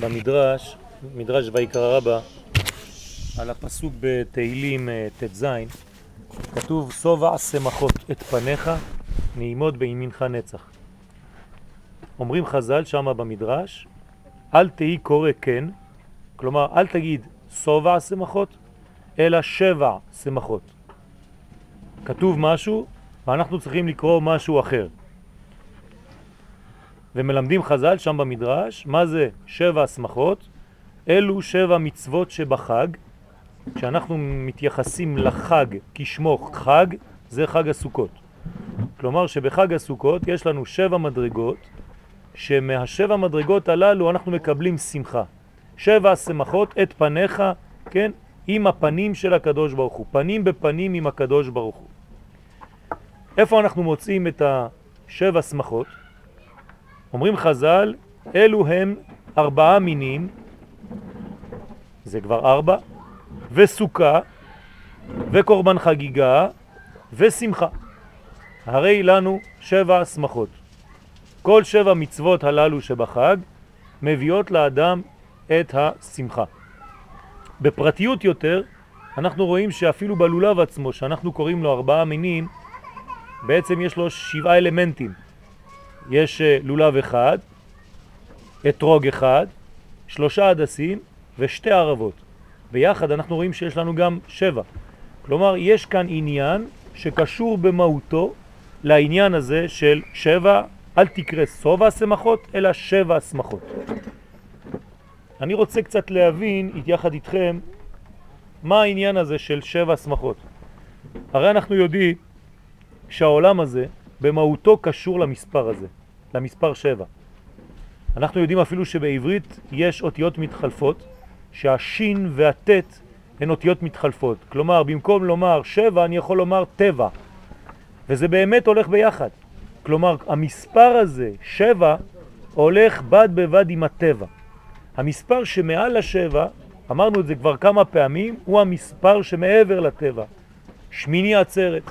במדרש, מדרש ויקרא רבה, על הפסוק בתהילים אה, ט"ז, כתוב סובע שמחות את פניך נעימות בימינך נצח. אומרים חז"ל שמה במדרש, אל תהי קורא כן, כלומר אל תגיד סובע שמחות, אלא שבע שמחות. כתוב משהו ואנחנו צריכים לקרוא משהו אחר. ומלמדים חז"ל שם במדרש, מה זה שבע הסמכות? אלו שבע מצוות שבחג, כשאנחנו מתייחסים לחג כשמו חג, זה חג הסוכות. כלומר שבחג הסוכות יש לנו שבע מדרגות, שמהשבע מדרגות הללו אנחנו מקבלים שמחה. שבע שמחות את פניך, כן, עם הפנים של הקדוש ברוך הוא, פנים בפנים עם הקדוש ברוך הוא. איפה אנחנו מוצאים את השבע שמחות? אומרים חז"ל, אלו הם ארבעה מינים, זה כבר ארבע, וסוכה, וקורבן חגיגה, ושמחה. הרי לנו שבע שמחות. כל שבע מצוות הללו שבחג מביאות לאדם את השמחה. בפרטיות יותר, אנחנו רואים שאפילו בלולב עצמו, שאנחנו קוראים לו ארבעה מינים, בעצם יש לו שבעה אלמנטים. יש אה, לולב אחד, אתרוג אחד, שלושה הדסים ושתי ערבות. ביחד אנחנו רואים שיש לנו גם שבע. כלומר, יש כאן עניין שקשור במהותו לעניין הזה של שבע, אל תקרא סובה שמחות, אלא שבע שמחות. אני רוצה קצת להבין, יחד איתכם, מה העניין הזה של שבע שמחות. הרי אנחנו יודעים שהעולם הזה במהותו קשור למספר הזה. למספר 7. אנחנו יודעים אפילו שבעברית יש אותיות מתחלפות, שהשין והטט הן אותיות מתחלפות. כלומר, במקום לומר 7 אני יכול לומר טבע, וזה באמת הולך ביחד. כלומר, המספר הזה, 7, הולך בד בבד עם הטבע. המספר שמעל השבע, אמרנו את זה כבר כמה פעמים, הוא המספר שמעבר לטבע. שמיני עצרת.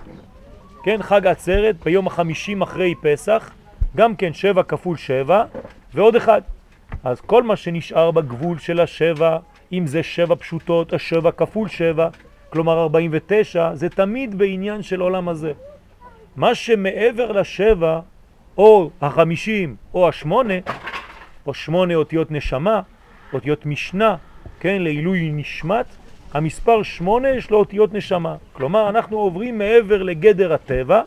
כן, חג עצרת ביום החמישים אחרי פסח, גם כן שבע כפול שבע ועוד אחד. אז כל מה שנשאר בגבול של השבע, אם זה שבע פשוטות, השבע כפול שבע, כלומר 49, זה תמיד בעניין של עולם הזה. מה שמעבר לשבע, או החמישים, או השמונה, או שמונה אותיות נשמה, אותיות משנה, כן, לעילוי נשמת, המספר שמונה יש לו אותיות נשמה. כלומר, אנחנו עוברים מעבר לגדר הטבע,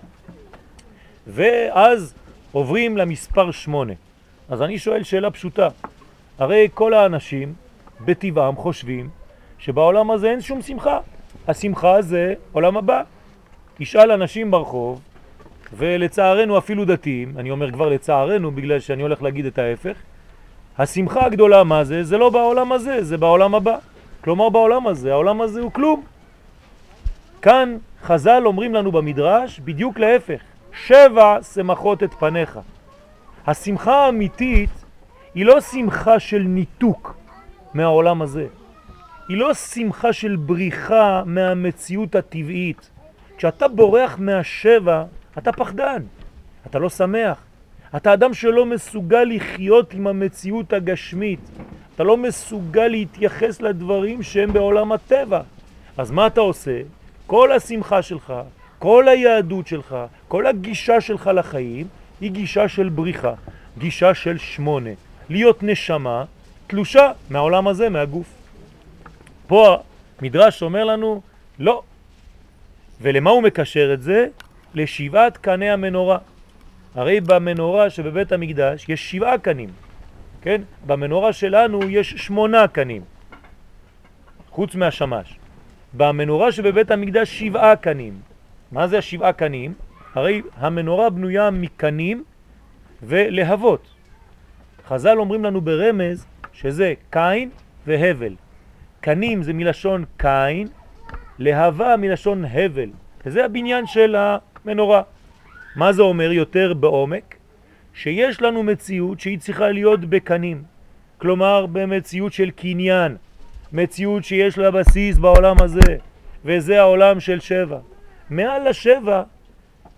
ואז עוברים למספר שמונה. אז אני שואל שאלה פשוטה, הרי כל האנשים בטבעם חושבים שבעולם הזה אין שום שמחה. השמחה זה עולם הבא. תשאל אנשים ברחוב, ולצערנו אפילו דתיים, אני אומר כבר לצערנו בגלל שאני הולך להגיד את ההפך, השמחה הגדולה מה זה? זה לא בעולם הזה, זה בעולם הבא. כלומר בעולם הזה, העולם הזה הוא כלום. כאן חז"ל אומרים לנו במדרש בדיוק להפך. שבע שמחות את פניך. השמחה האמיתית היא לא שמחה של ניתוק מהעולם הזה. היא לא שמחה של בריחה מהמציאות הטבעית. כשאתה בורח מהשבע, אתה פחדן, אתה לא שמח. אתה אדם שלא מסוגל לחיות עם המציאות הגשמית. אתה לא מסוגל להתייחס לדברים שהם בעולם הטבע. אז מה אתה עושה? כל השמחה שלך, כל היהדות שלך, כל הגישה שלך לחיים היא גישה של בריחה, גישה של שמונה. להיות נשמה תלושה מהעולם הזה, מהגוף. פה המדרש אומר לנו, לא. ולמה הוא מקשר את זה? לשבעת קני המנורה. הרי במנורה שבבית המקדש יש שבעה קנים, כן? במנורה שלנו יש שמונה קנים, חוץ מהשמש. במנורה שבבית המקדש שבעה קנים. מה זה השבעה קנים? הרי המנורה בנויה מקנים ולהבות. חז"ל אומרים לנו ברמז שזה קין והבל. קנים זה מלשון קין, להבה מלשון הבל. וזה הבניין של המנורה. מה זה אומר יותר בעומק? שיש לנו מציאות שהיא צריכה להיות בקנים. כלומר במציאות של קניין, מציאות שיש לה בסיס בעולם הזה, וזה העולם של שבע. מעל השבע,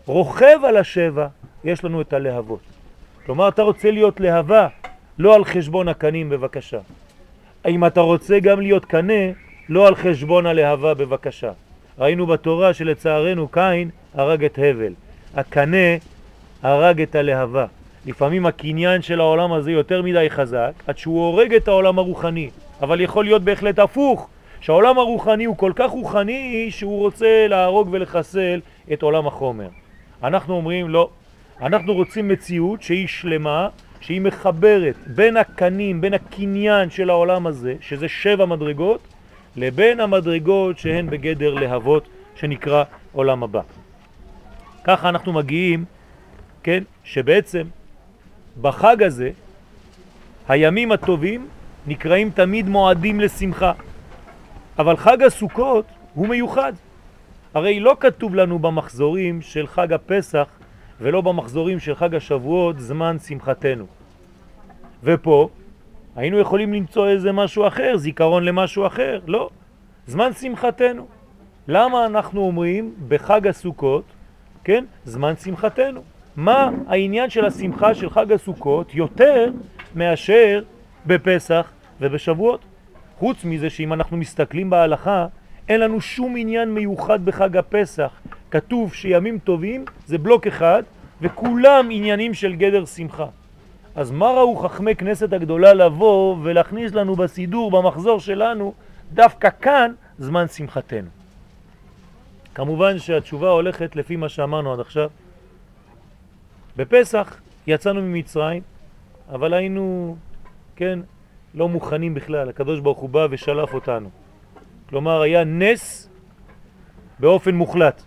רוכב על השבע, יש לנו את הלהבות. כלומר, אתה רוצה להיות להבה, לא על חשבון הקנים בבקשה. אם אתה רוצה גם להיות קנה, לא על חשבון הלהבה בבקשה. ראינו בתורה שלצערנו קין הרג את הבל. הקנה הרג את הלהבה. לפעמים הקניין של העולם הזה יותר מדי חזק, עד שהוא הורג את העולם הרוחני. אבל יכול להיות בהחלט הפוך, שהעולם הרוחני הוא כל כך רוחני שהוא רוצה להרוג ולחסל את עולם החומר. אנחנו אומרים לא, אנחנו רוצים מציאות שהיא שלמה, שהיא מחברת בין הקנים, בין הקניין של העולם הזה, שזה שבע מדרגות, לבין המדרגות שהן בגדר להבות, שנקרא עולם הבא. ככה אנחנו מגיעים, כן, שבעצם בחג הזה הימים הטובים נקראים תמיד מועדים לשמחה, אבל חג הסוכות הוא מיוחד. הרי לא כתוב לנו במחזורים של חג הפסח ולא במחזורים של חג השבועות זמן שמחתנו. ופה היינו יכולים למצוא איזה משהו אחר, זיכרון למשהו אחר, לא. זמן שמחתנו. למה אנחנו אומרים בחג הסוכות, כן, זמן שמחתנו? מה העניין של השמחה של חג הסוכות יותר מאשר בפסח ובשבועות? חוץ מזה שאם אנחנו מסתכלים בהלכה, אין לנו שום עניין מיוחד בחג הפסח. כתוב שימים טובים זה בלוק אחד, וכולם עניינים של גדר שמחה. אז מה ראו חכמי כנסת הגדולה לבוא ולהכניס לנו בסידור, במחזור שלנו, דווקא כאן זמן שמחתנו? כמובן שהתשובה הולכת לפי מה שאמרנו עד עכשיו. בפסח יצאנו ממצרים, אבל היינו, כן, לא מוכנים בכלל. הקדוש ברוך הוא בא ושלף אותנו. כלומר, היה נס באופן מוחלט.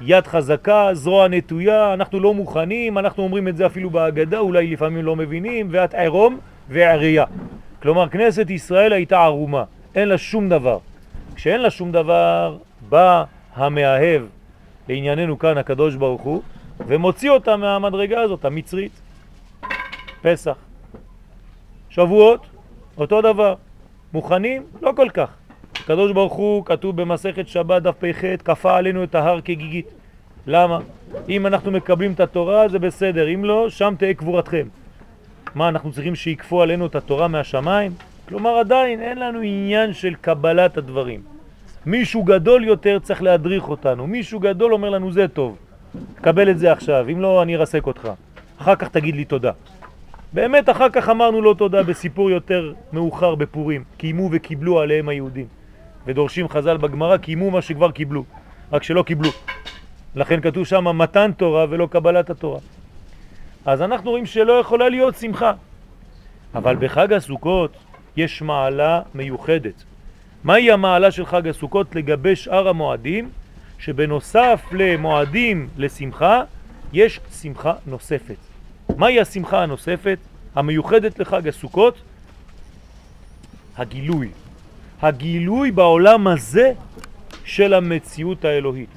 יד חזקה, זרוע נטויה, אנחנו לא מוכנים, אנחנו אומרים את זה אפילו בהגדה, אולי לפעמים לא מבינים, ואת עירום ועריה. כלומר, כנסת ישראל הייתה ערומה, אין לה שום דבר. כשאין לה שום דבר, בא המאהב, לענייננו כאן הקדוש ברוך הוא, ומוציא אותה מהמדרגה הזאת, המצרית. פסח. שבועות, אותו דבר. מוכנים? לא כל כך. הקדוש ברוך הוא, כתוב במסכת שבת דף פ"ח, כפה עלינו את ההר כגיגית. למה? אם אנחנו מקבלים את התורה זה בסדר, אם לא, שם תהיה קבורתכם. מה, אנחנו צריכים שיקפו עלינו את התורה מהשמיים? כלומר עדיין אין לנו עניין של קבלת הדברים. מישהו גדול יותר צריך להדריך אותנו, מישהו גדול אומר לנו זה טוב, קבל את זה עכשיו, אם לא אני ארסק אותך, אחר כך תגיד לי תודה. באמת אחר כך אמרנו לו תודה בסיפור יותר מאוחר בפורים, קיימו וקיבלו עליהם היהודים. ודורשים חז"ל בגמרא, קיימו מה שכבר קיבלו, רק שלא קיבלו. לכן כתוב שם מתן תורה ולא קבלת התורה. אז אנחנו רואים שלא יכולה להיות שמחה. אבל בחג הסוכות יש מעלה מיוחדת. מהי המעלה של חג הסוכות לגבי שאר המועדים? שבנוסף למועדים לשמחה, יש שמחה נוספת. מהי השמחה הנוספת המיוחדת לחג הסוכות? הגילוי. הגילוי בעולם הזה של המציאות האלוהית.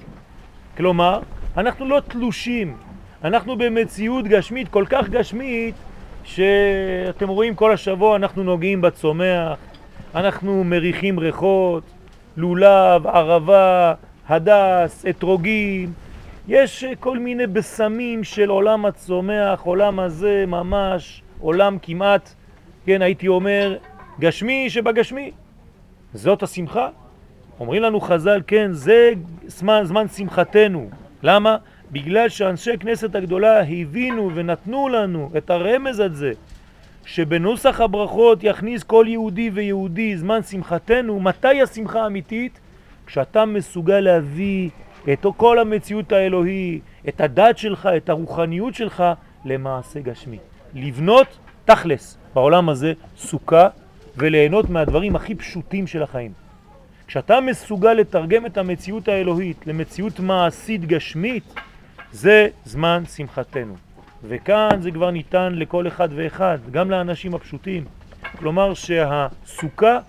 כלומר, אנחנו לא תלושים, אנחנו במציאות גשמית, כל כך גשמית, שאתם רואים כל השבוע אנחנו נוגעים בצומח, אנחנו מריחים ריחות, לולב, ערבה, הדס, אתרוגים, יש כל מיני בסמים של עולם הצומח, עולם הזה ממש, עולם כמעט, כן, הייתי אומר, גשמי שבגשמי. זאת השמחה? אומרים לנו חז"ל, כן, זה זמן, זמן שמחתנו. למה? בגלל שאנשי כנסת הגדולה הבינו ונתנו לנו את הרמז הזה, שבנוסח הברכות יכניס כל יהודי ויהודי זמן שמחתנו. מתי השמחה האמיתית? כשאתה מסוגל להביא את כל המציאות האלוהי, את הדת שלך, את הרוחניות שלך, למעשה גשמי. לבנות תכלס בעולם הזה סוכה וליהנות מהדברים הכי פשוטים של החיים. כשאתה מסוגל לתרגם את המציאות האלוהית למציאות מעשית גשמית, זה זמן שמחתנו. וכאן זה כבר ניתן לכל אחד ואחד, גם לאנשים הפשוטים. כלומר שהסוכה,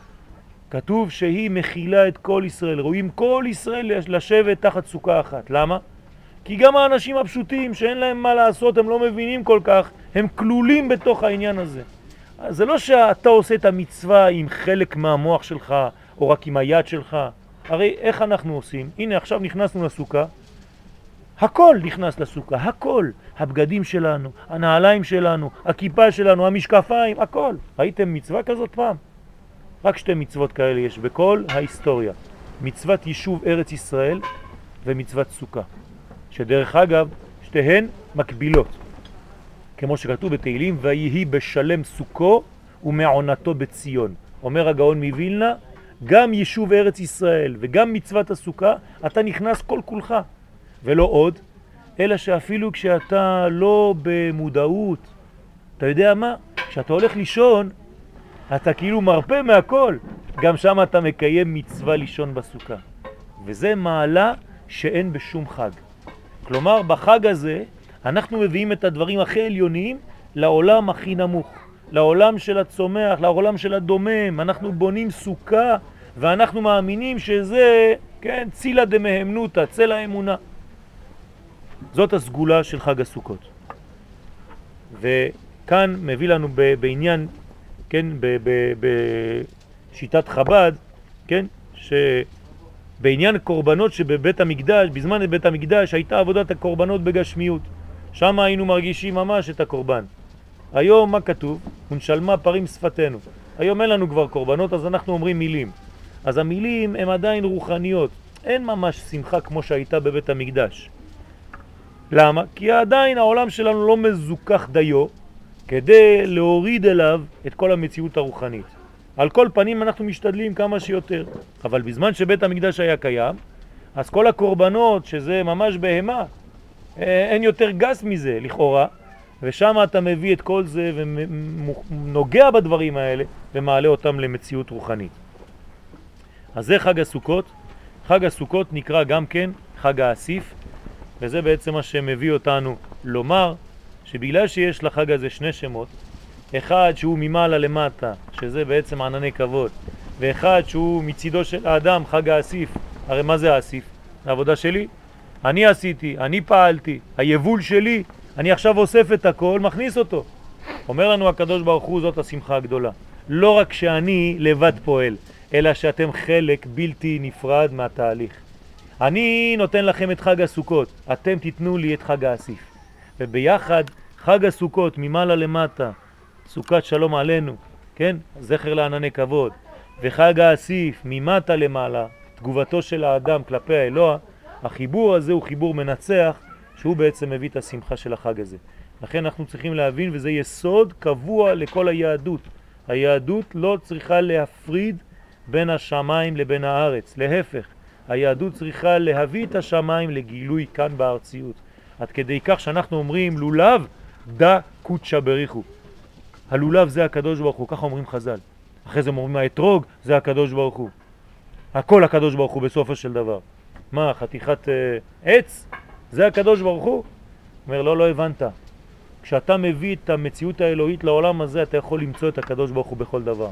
כתוב שהיא מכילה את כל ישראל. רואים כל ישראל לשבת תחת סוכה אחת. למה? כי גם האנשים הפשוטים שאין להם מה לעשות, הם לא מבינים כל כך, הם כלולים בתוך העניין הזה. זה לא שאתה עושה את המצווה עם חלק מהמוח שלך, או רק עם היד שלך. הרי איך אנחנו עושים? הנה עכשיו נכנסנו לסוכה, הכל נכנס לסוכה, הכל. הבגדים שלנו, הנעליים שלנו, הכיפה שלנו, המשקפיים, הכל. ראיתם מצווה כזאת פעם? רק שתי מצוות כאלה יש בכל ההיסטוריה. מצוות יישוב ארץ ישראל ומצוות סוכה. שדרך אגב, שתיהן מקבילות. כמו שכתוב בתהילים, ויהי בשלם סוכו ומעונתו בציון. אומר הגאון מווילנה, גם יישוב ארץ ישראל וגם מצוות הסוכה, אתה נכנס כל כולך. ולא עוד, אלא שאפילו כשאתה לא במודעות, אתה יודע מה? כשאתה הולך לישון, אתה כאילו מרפא מהכל. גם שם אתה מקיים מצווה לישון בסוכה. וזה מעלה שאין בשום חג. כלומר, בחג הזה אנחנו מביאים את הדברים הכי עליוניים לעולם הכי נמוך, לעולם של הצומח, לעולם של הדומם. אנחנו בונים סוכה ואנחנו מאמינים שזה, כן, צילה דמהמנותא, צל האמונה. זאת הסגולה של חג הסוכות. וכאן מביא לנו בעניין, כן, בשיטת חב"ד, כן, שבעניין קורבנות שבבית המקדש, בזמן בית המקדש הייתה עבודת הקורבנות בגשמיות. שם היינו מרגישים ממש את הקורבן. היום מה כתוב? ונשלמה פרים שפתנו. היום אין לנו כבר קורבנות אז אנחנו אומרים מילים. אז המילים הן עדיין רוחניות. אין ממש שמחה כמו שהייתה בבית המקדש. למה? כי עדיין העולם שלנו לא מזוכח דיו כדי להוריד אליו את כל המציאות הרוחנית. על כל פנים אנחנו משתדלים כמה שיותר, אבל בזמן שבית המקדש היה קיים, אז כל הקורבנות, שזה ממש בהמה, אה, אין יותר גס מזה לכאורה, ושם אתה מביא את כל זה ונוגע בדברים האלה ומעלה אותם למציאות רוחנית. אז זה חג הסוכות. חג הסוכות נקרא גם כן חג האסיף, וזה בעצם מה שמביא אותנו לומר שבגלל שיש לחג הזה שני שמות, אחד שהוא ממעלה למטה, שזה בעצם ענני כבוד, ואחד שהוא מצידו של האדם, חג האסיף. הרי מה זה האסיף? העבודה שלי. אני עשיתי, אני פעלתי, היבול שלי, אני עכשיו אוסף את הכל, מכניס אותו. אומר לנו הקדוש ברוך הוא, זאת השמחה הגדולה. לא רק שאני לבד פועל, אלא שאתם חלק בלתי נפרד מהתהליך. אני נותן לכם את חג הסוכות, אתם תיתנו לי את חג האסיף. וביחד חג הסוכות ממעלה למטה, סוכת שלום עלינו, כן? זכר לענני כבוד. וחג האסיף ממטה למעלה, תגובתו של האדם כלפי האלוה, החיבור הזה הוא חיבור מנצח, שהוא בעצם מביא את השמחה של החג הזה. לכן אנחנו צריכים להבין, וזה יסוד קבוע לכל היהדות. היהדות לא צריכה להפריד בין השמיים לבין הארץ, להפך. היהדות צריכה להביא את השמיים לגילוי כאן בארציות. עד כדי כך שאנחנו אומרים לולב דה קודשא בריחו. הלולב זה הקדוש ברוך הוא, ככה אומרים חז"ל. אחרי זה אומרים האתרוג זה הקדוש ברוך הוא. הכל הקדוש ברוך הוא בסופו של דבר. מה, חתיכת אה, עץ? זה הקדוש ברוך הוא? אומר, לא, לא הבנת. כשאתה מביא את המציאות האלוהית לעולם הזה, אתה יכול למצוא את הקדוש ברוך הוא בכל דבר.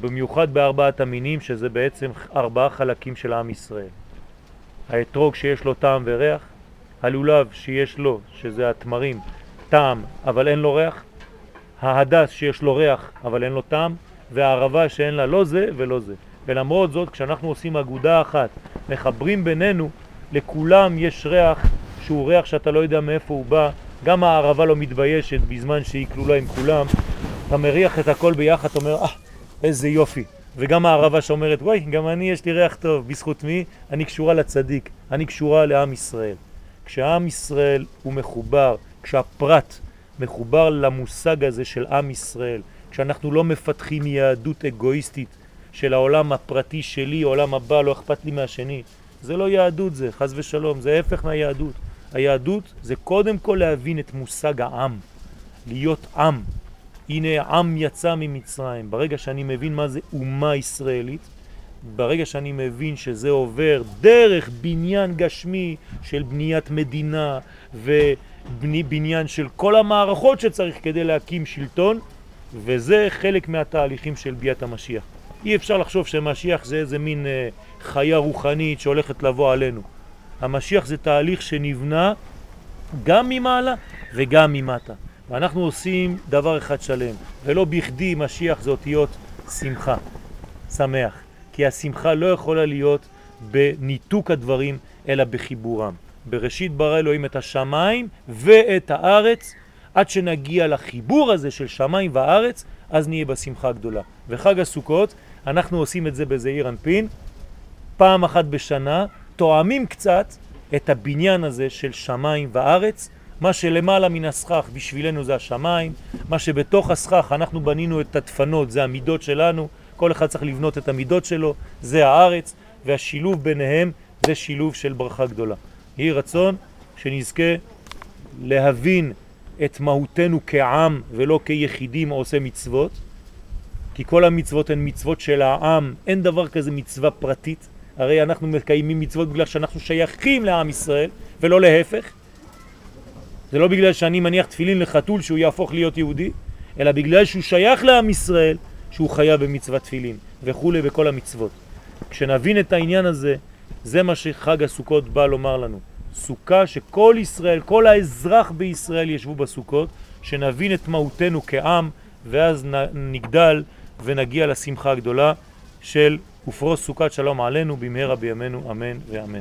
במיוחד בארבעת המינים, שזה בעצם ארבעה חלקים של עם ישראל. האתרוג שיש לו טעם וריח, הלולב שיש לו, שזה התמרים, טעם אבל אין לו ריח, ההדס שיש לו ריח אבל אין לו טעם, והערבה שאין לה לא זה ולא זה. ולמרות זאת, כשאנחנו עושים אגודה אחת, מחברים בינינו, לכולם יש ריח שהוא ריח שאתה לא יודע מאיפה הוא בא, גם הערבה לא מתביישת בזמן שהיא כלולה עם כולם, אתה מריח את הכל ביחד, אתה אומר, אה, איזה יופי. וגם הערבה שאומרת, וואי, גם אני יש לי ריח טוב, בזכות מי? אני קשורה לצדיק, אני קשורה לעם ישראל. כשעם ישראל הוא מחובר, כשהפרט מחובר למושג הזה של עם ישראל, כשאנחנו לא מפתחים יהדות אגואיסטית של העולם הפרטי שלי, עולם הבא, לא אכפת לי מהשני, זה לא יהדות זה, חז ושלום, זה ההפך מהיהדות. היהדות זה קודם כל להבין את מושג העם, להיות עם, הנה עם יצא ממצרים. ברגע שאני מבין מה זה אומה ישראלית, ברגע שאני מבין שזה עובר דרך בניין גשמי של בניית מדינה ובניין של כל המערכות שצריך כדי להקים שלטון, וזה חלק מהתהליכים של ביאת המשיח. אי אפשר לחשוב שמשיח זה איזה מין אה, חיה רוחנית שהולכת לבוא עלינו. המשיח זה תהליך שנבנה גם ממעלה וגם ממטה. ואנחנו עושים דבר אחד שלם, ולא בכדי משיח זה אותיות שמחה, שמח, כי השמחה לא יכולה להיות בניתוק הדברים, אלא בחיבורם. בראשית ברא אלוהים את השמיים ואת הארץ, עד שנגיע לחיבור הזה של שמיים וארץ, אז נהיה בשמחה הגדולה. וחג הסוכות, אנחנו עושים את זה בזעיר אנפין, פעם אחת בשנה, תואמים קצת את הבניין הזה של שמיים וארץ, מה שלמעלה מן הסכך בשבילנו זה השמיים, מה שבתוך הסכך אנחנו בנינו את הדפנות, זה המידות שלנו, כל אחד צריך לבנות את המידות שלו, זה הארץ, והשילוב ביניהם זה שילוב של ברכה גדולה. יהי רצון שנזכה להבין את מהותנו כעם ולא כיחידים עושה מצוות, כי כל המצוות הן מצוות של העם, אין דבר כזה מצווה פרטית, הרי אנחנו מקיימים מצוות בגלל שאנחנו שייכים לעם ישראל ולא להפך. זה לא בגלל שאני מניח תפילין לחתול שהוא יהפוך להיות יהודי, אלא בגלל שהוא שייך לעם ישראל שהוא חייב במצוות תפילין וכו' בכל המצוות. כשנבין את העניין הזה, זה מה שחג הסוכות בא לומר לנו. סוכה שכל ישראל, כל האזרח בישראל ישבו בסוכות, שנבין את מהותנו כעם, ואז נגדל ונגיע לשמחה הגדולה של ופרוס סוכת שלום עלינו במהרה בימינו, אמן ואמן.